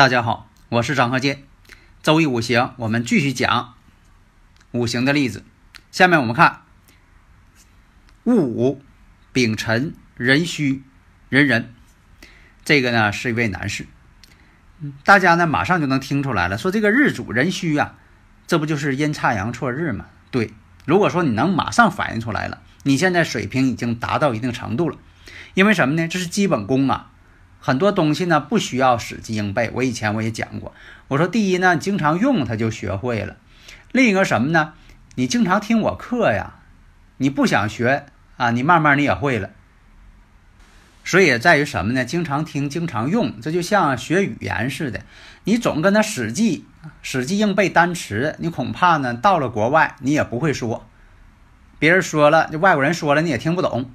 大家好，我是张鹤剑。周易五行，我们继续讲五行的例子。下面我们看戊午、丙辰、壬戌、壬壬，这个呢是一位男士。大家呢马上就能听出来了，说这个日主壬戌啊，这不就是阴差阳错日吗？对，如果说你能马上反应出来了，你现在水平已经达到一定程度了。因为什么呢？这是基本功啊。很多东西呢不需要死记硬背，我以前我也讲过。我说第一呢，经常用它就学会了；另一个什么呢？你经常听我课呀，你不想学啊，你慢慢你也会了。所以在于什么呢？经常听，经常用，这就像学语言似的，你总跟他死记、死记硬背单词，你恐怕呢到了国外你也不会说，别人说了，就外国人说了你也听不懂。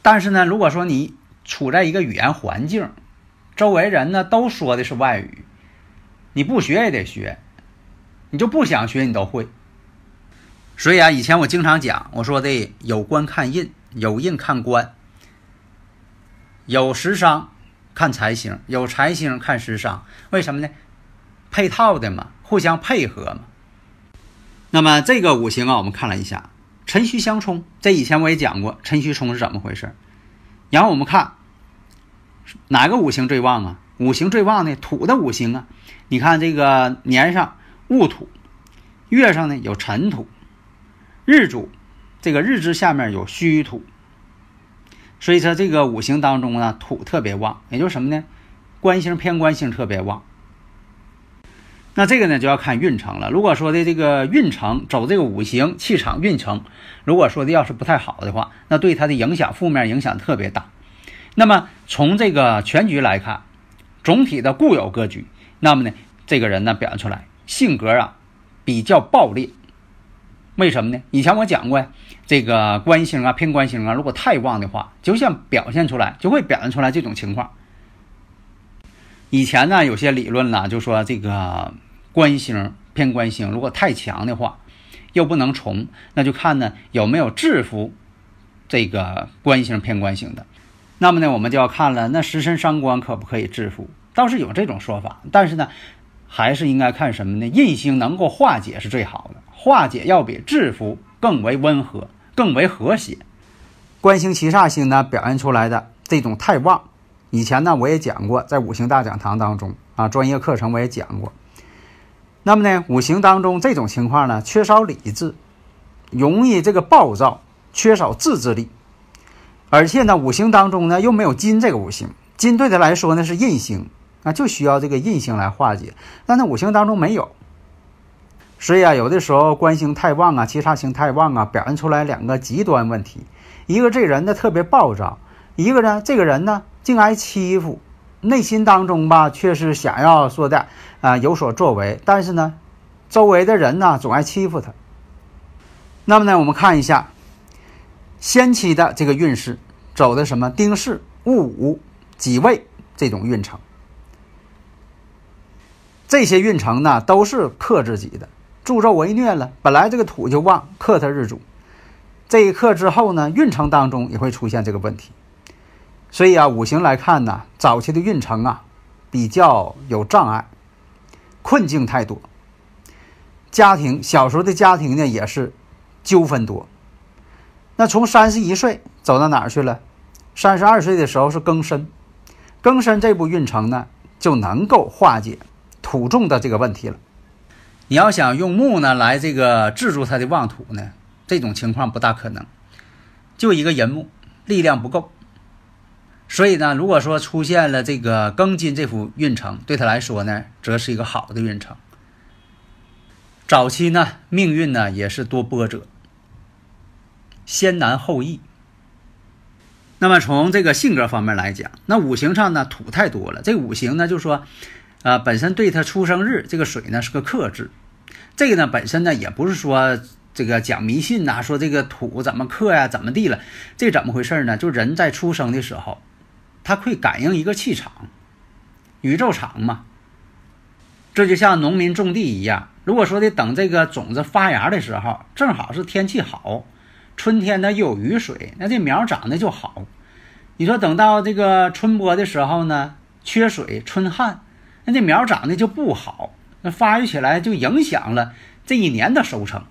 但是呢，如果说你处在一个语言环境，周围人呢都说的是外语，你不学也得学，你就不想学你都会。所以啊，以前我经常讲，我说的有官看印，有印看官，有食伤看财星，有财星看食伤。为什么呢？配套的嘛，互相配合嘛。那么这个五行啊，我们看了一下，辰戌相冲，这以前我也讲过，辰戌冲是怎么回事。然后我们看哪个五行最旺啊？五行最旺呢土的五行啊，你看这个年上戊土，月上呢有辰土，日主这个日支下面有戌土，所以说这个五行当中呢土特别旺，也就是什么呢？官星偏官星特别旺。那这个呢就要看运程了。如果说的这个运程走这个五行气场运程，如果说的要是不太好的话，那对他的影响负面影响特别大。那么从这个全局来看，总体的固有格局，那么呢这个人呢表现出来性格啊比较暴烈。为什么呢？以前我讲过呀，这个官星啊偏官星啊，如果太旺的话，就像表现出来就会表现出来这种情况。以前呢，有些理论呢，就说这个官星偏官星如果太强的话，又不能从，那就看呢有没有制服这个官星偏官星的。那么呢，我们就要看了，那食神伤官可不可以制服？倒是有这种说法，但是呢，还是应该看什么呢？印星能够化解是最好的，化解要比制服更为温和，更为和谐。官星七煞星呢，表现出来的这种太旺。以前呢，我也讲过，在五行大讲堂当中啊，专业课程我也讲过。那么呢，五行当中这种情况呢，缺少理智，容易这个暴躁，缺少自制力，而且呢，五行当中呢又没有金这个五行，金对他来说呢是印星啊，就需要这个印星来化解，但那五行当中没有，所以啊，有的时候官星太旺啊，七煞星太旺啊，表现出来两个极端问题，一个这人呢特别暴躁，一个呢这个人呢。竟挨欺负，内心当中吧，却是想要说的啊有所作为，但是呢，周围的人呢总爱欺负他。那么呢，我们看一下先期的这个运势走的什么丁巳、戊午、己未这种运程，这些运程呢都是克自己的，助纣为虐了。本来这个土就旺，克他日主，这一克之后呢，运程当中也会出现这个问题。所以啊，五行来看呢，早期的运程啊，比较有障碍，困境太多。家庭小时候的家庭呢，也是纠纷多。那从三十一岁走到哪儿去了？三十二岁的时候是庚申，庚申这部运程呢，就能够化解土重的这个问题了。你要想用木呢来这个制住它的旺土呢，这种情况不大可能，就一个人木力量不够。所以呢，如果说出现了这个庚金这幅运程，对他来说呢，则是一个好的运程。早期呢，命运呢也是多波折，先难后易。那么从这个性格方面来讲，那五行上呢土太多了。这五行呢就是说，呃，本身对他出生日这个水呢是个克制。这个呢本身呢也不是说这个讲迷信呐，说这个土怎么克呀，怎么地了？这怎么回事呢？就人在出生的时候，它会感应一个气场，宇宙场嘛。这就像农民种地一样，如果说的等这个种子发芽的时候，正好是天气好。春天呢又有雨水，那这苗长得就好。你说等到这个春播的时候呢，缺水春旱，那这苗长得就不好，那发育起来就影响了这一年的收成。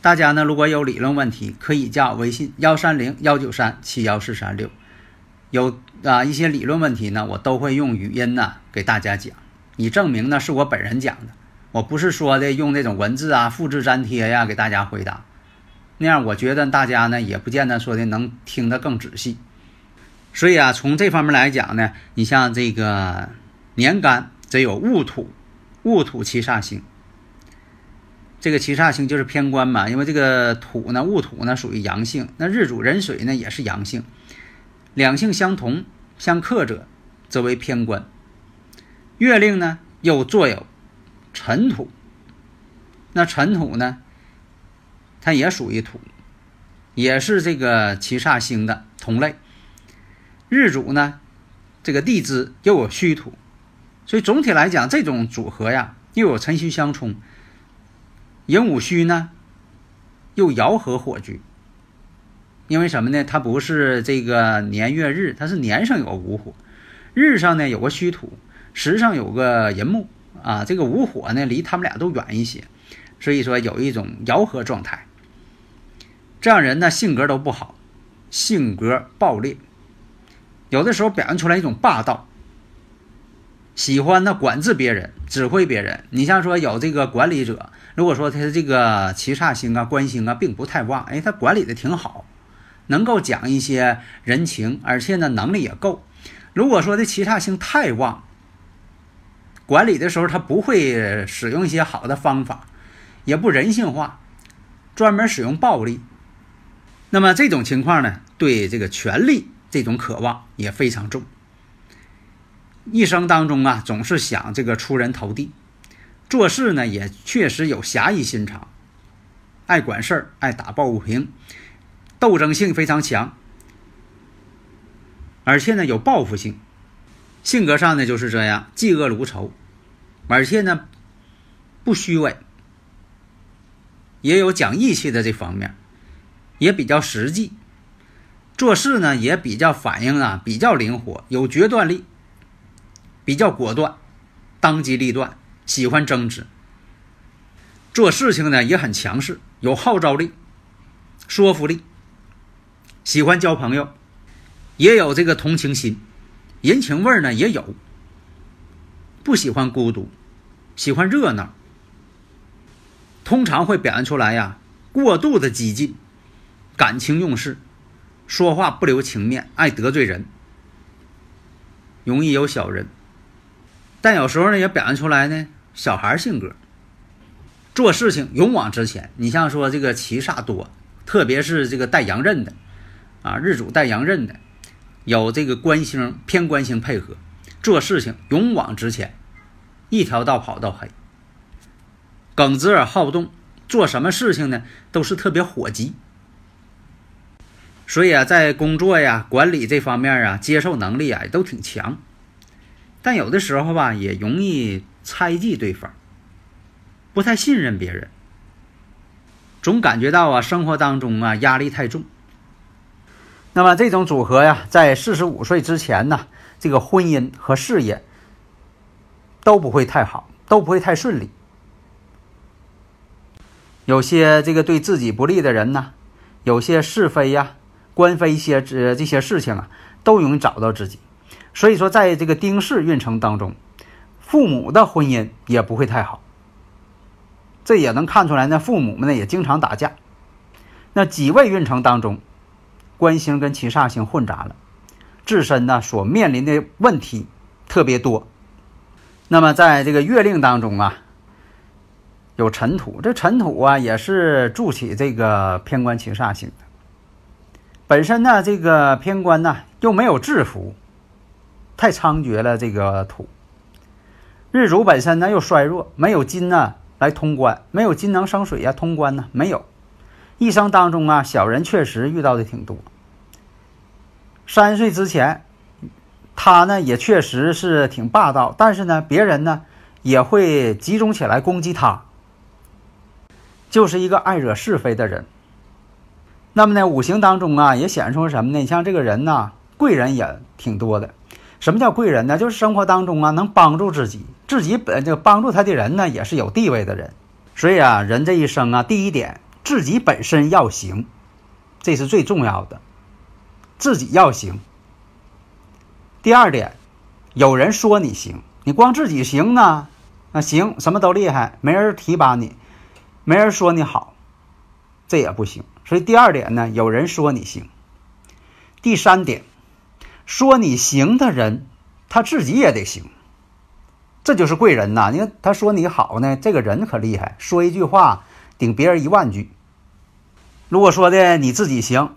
大家呢如果有理论问题，可以加我微信幺三零幺九三七幺四三六。有啊一些理论问题呢，我都会用语音呢给大家讲，以证明呢是我本人讲的，我不是说的用那种文字啊复制粘贴呀给大家回答。那样，我觉得大家呢也不见得说的能听得更仔细，所以啊，从这方面来讲呢，你像这个年干则有戊土，戊土七煞星，这个七煞星就是偏官嘛，因为这个土呢，戊土呢属于阳性，那日主壬水呢也是阳性，两性相同相克者，则为偏官。月令呢又坐有辰土，那辰土呢？它也属于土，也是这个七煞星的同类。日主呢，这个地支又有虚土，所以总体来讲，这种组合呀，又有辰戌相冲。寅午戌呢，又爻合火局。因为什么呢？它不是这个年月日，它是年上有个午火，日上呢有个虚土，时上有个寅木啊。这个午火呢，离他们俩都远一些，所以说有一种摇合状态。这样人呢，性格都不好，性格暴烈，有的时候表现出来一种霸道，喜欢呢管制别人，指挥别人。你像说有这个管理者，如果说他的这个七煞星啊、官星啊，并不太旺，哎，他管理的挺好，能够讲一些人情，而且呢能力也够。如果说这七煞星太旺，管理的时候他不会使用一些好的方法，也不人性化，专门使用暴力。那么这种情况呢，对这个权力这种渴望也非常重。一生当中啊，总是想这个出人头地，做事呢也确实有侠义心肠，爱管事儿，爱打抱不平，斗争性非常强，而且呢有报复性，性格上呢就是这样，嫉恶如仇，而且呢不虚伪，也有讲义气的这方面。也比较实际，做事呢也比较反应啊，比较灵活，有决断力，比较果断，当机立断，喜欢争执。做事情呢也很强势，有号召力，说服力，喜欢交朋友，也有这个同情心，人情味呢也有，不喜欢孤独，喜欢热闹，通常会表现出来呀过度的激进。感情用事，说话不留情面，爱得罪人，容易有小人。但有时候呢，也表现出来呢小孩性格。做事情勇往直前。你像说这个七煞多，特别是这个带阳刃的，啊，日主带阳刃的，有这个官星偏官星配合，做事情勇往直前，一条道跑到黑。耿直而好动，做什么事情呢都是特别火急。所以啊，在工作呀、管理这方面啊，接受能力啊也都挺强，但有的时候吧，也容易猜忌对方，不太信任别人，总感觉到啊，生活当中啊压力太重。那么这种组合呀，在四十五岁之前呢，这个婚姻和事业都不会太好，都不会太顺利。有些这个对自己不利的人呢，有些是非呀。官非一些这这些事情啊，都容易找到自己，所以说在这个丁氏运程当中，父母的婚姻也不会太好。这也能看出来呢，父母们呢也经常打架。那几位运程当中，官星跟七煞星混杂了，自身呢所面临的问题特别多。那么在这个月令当中啊，有尘土，这尘土啊也是助起这个偏官七煞星的。本身呢，这个偏官呢又没有制服，太猖獗了。这个土日主本身呢又衰弱，没有金呢来通关，没有金能生水呀，通关呢没有。一生当中啊，小人确实遇到的挺多。三岁之前，他呢也确实是挺霸道，但是呢，别人呢也会集中起来攻击他，就是一个爱惹是非的人。那么呢，五行当中啊也显示出什么呢？你像这个人呢，贵人也挺多的。什么叫贵人呢？就是生活当中啊能帮助自己，自己本就帮助他的人呢也是有地位的人。所以啊，人这一生啊，第一点，自己本身要行，这是最重要的。自己要行。第二点，有人说你行，你光自己行呢？那行，什么都厉害，没人提拔你，没人说你好，这也不行。所以第二点呢，有人说你行。第三点，说你行的人，他自己也得行，这就是贵人呐。你看他说你好呢，这个人可厉害，说一句话顶别人一万句。如果说的你自己行。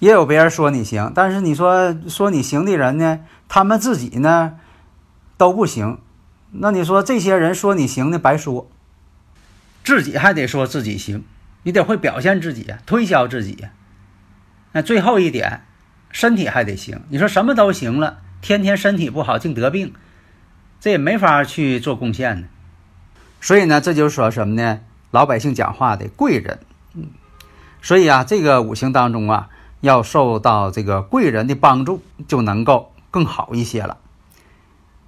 也有别人说你行，但是你说说你行的人呢，他们自己呢都不行，那你说这些人说你行的白说，自己还得说自己行，你得会表现自己，推销自己。那最后一点，身体还得行。你说什么都行了，天天身体不好，净得病，这也没法去做贡献呢。所以呢，这就是说什么呢？老百姓讲话的贵人，嗯，所以啊，这个五行当中啊。要受到这个贵人的帮助，就能够更好一些了。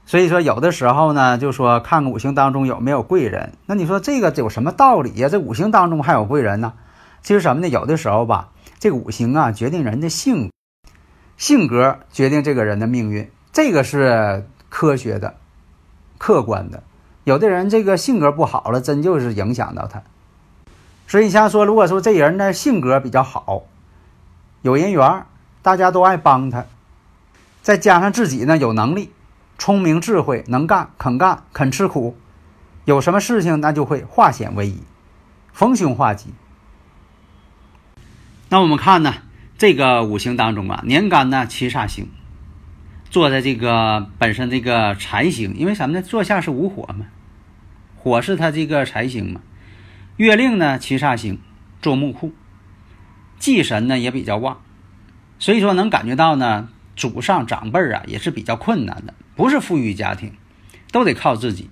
所以说，有的时候呢，就说看看五行当中有没有贵人。那你说这个有什么道理呀？这五行当中还有贵人呢？其实什么呢？有的时候吧，这个五行啊，决定人的性性格，决定这个人的命运，这个是科学的、客观的。有的人这个性格不好了，真就是影响到他。所以像说，如果说这人呢性格比较好。有人缘，大家都爱帮他，再加上自己呢有能力、聪明、智慧、能干、肯干、肯吃苦，有什么事情那就会化险为夷，逢凶化吉。那我们看呢，这个五行当中啊，年干呢七煞星，坐在这个本身这个财星，因为什么呢？坐下是午火嘛，火是他这个财星嘛。月令呢七煞星，坐木库。忌神呢也比较旺，所以说能感觉到呢，祖上长辈啊也是比较困难的，不是富裕家庭，都得靠自己。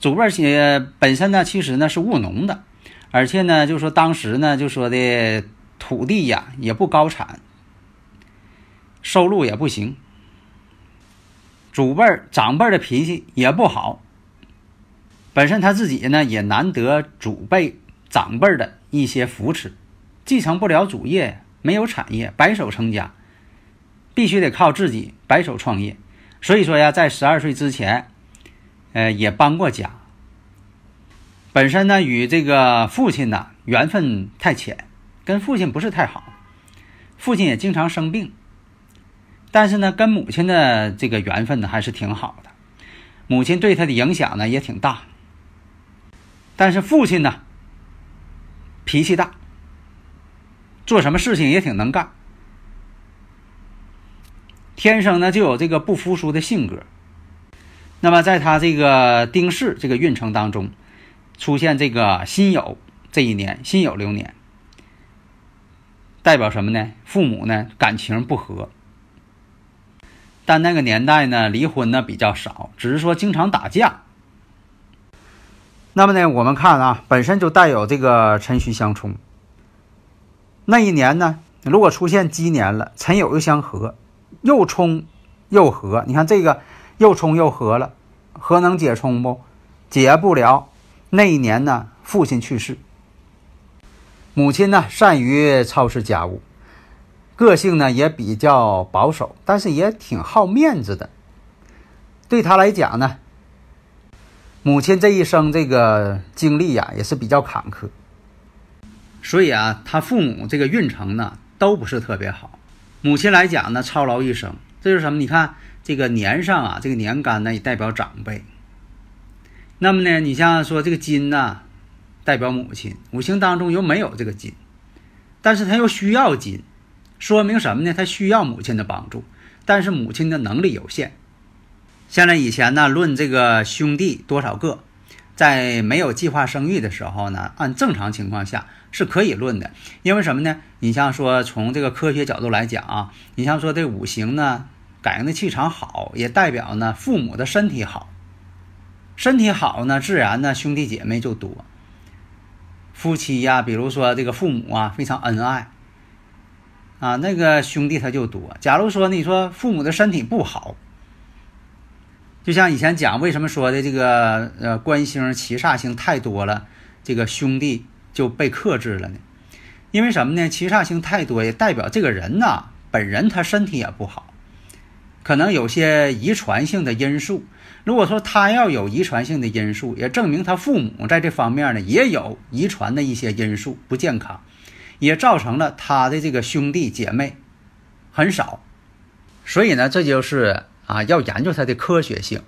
祖辈儿些本身呢其实呢是务农的，而且呢就说当时呢就说的土地呀也不高产，收入也不行。祖辈长辈的脾气也不好，本身他自己呢也难得祖辈长辈的一些扶持。继承不了主业，没有产业，白手成家，必须得靠自己白手创业。所以说呀，在十二岁之前，呃，也搬过家。本身呢，与这个父亲呢缘分太浅，跟父亲不是太好，父亲也经常生病。但是呢，跟母亲的这个缘分呢还是挺好的，母亲对他的影响呢也挺大。但是父亲呢，脾气大。做什么事情也挺能干，天生呢就有这个不服输的性格。那么在他这个丁巳这个运程当中，出现这个辛酉这一年，辛酉流年，代表什么呢？父母呢感情不和，但那个年代呢离婚呢比较少，只是说经常打架。那么呢，我们看啊，本身就带有这个辰戌相冲。那一年呢，如果出现鸡年了，辰酉又相合，又冲又合，你看这个又冲又合了，合能解冲不？解不了。那一年呢，父亲去世，母亲呢善于操持家务，个性呢也比较保守，但是也挺好面子的。对他来讲呢，母亲这一生这个经历呀，也是比较坎坷。所以啊，他父母这个运程呢都不是特别好。母亲来讲呢，操劳一生，这是什么？你看这个年上啊，这个年干呢也代表长辈。那么呢，你像说这个金呢，代表母亲，五行当中又没有这个金，但是他又需要金，说明什么呢？他需要母亲的帮助，但是母亲的能力有限。现在以前呢，论这个兄弟多少个，在没有计划生育的时候呢，按正常情况下是可以论的，因为什么呢？你像说从这个科学角度来讲啊，你像说这五行呢，感应的气场好，也代表呢父母的身体好，身体好呢，自然呢兄弟姐妹就多，夫妻呀，比如说这个父母啊非常恩爱，啊那个兄弟他就多。假如说你说父母的身体不好。就像以前讲，为什么说的这个呃官星、七煞星太多了，这个兄弟就被克制了呢？因为什么呢？七煞星太多也代表这个人呐，本人他身体也不好，可能有些遗传性的因素。如果说他要有遗传性的因素，也证明他父母在这方面呢也有遗传的一些因素不健康，也造成了他的这个兄弟姐妹很少。所以呢，这就是。啊，要研究它的科学性，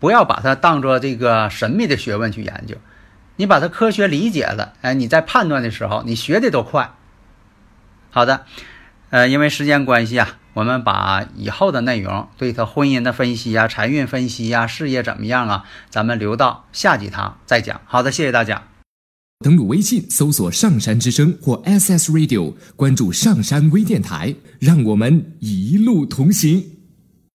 不要把它当做这个神秘的学问去研究。你把它科学理解了，哎，你在判断的时候，你学的都快。好的，呃，因为时间关系啊，我们把以后的内容，对他婚姻的分析呀、财运分析呀、事业怎么样啊，咱们留到下几堂再讲。好的，谢谢大家。登录微信，搜索“上山之声”或 SS Radio，关注上山微电台，让我们一路同行。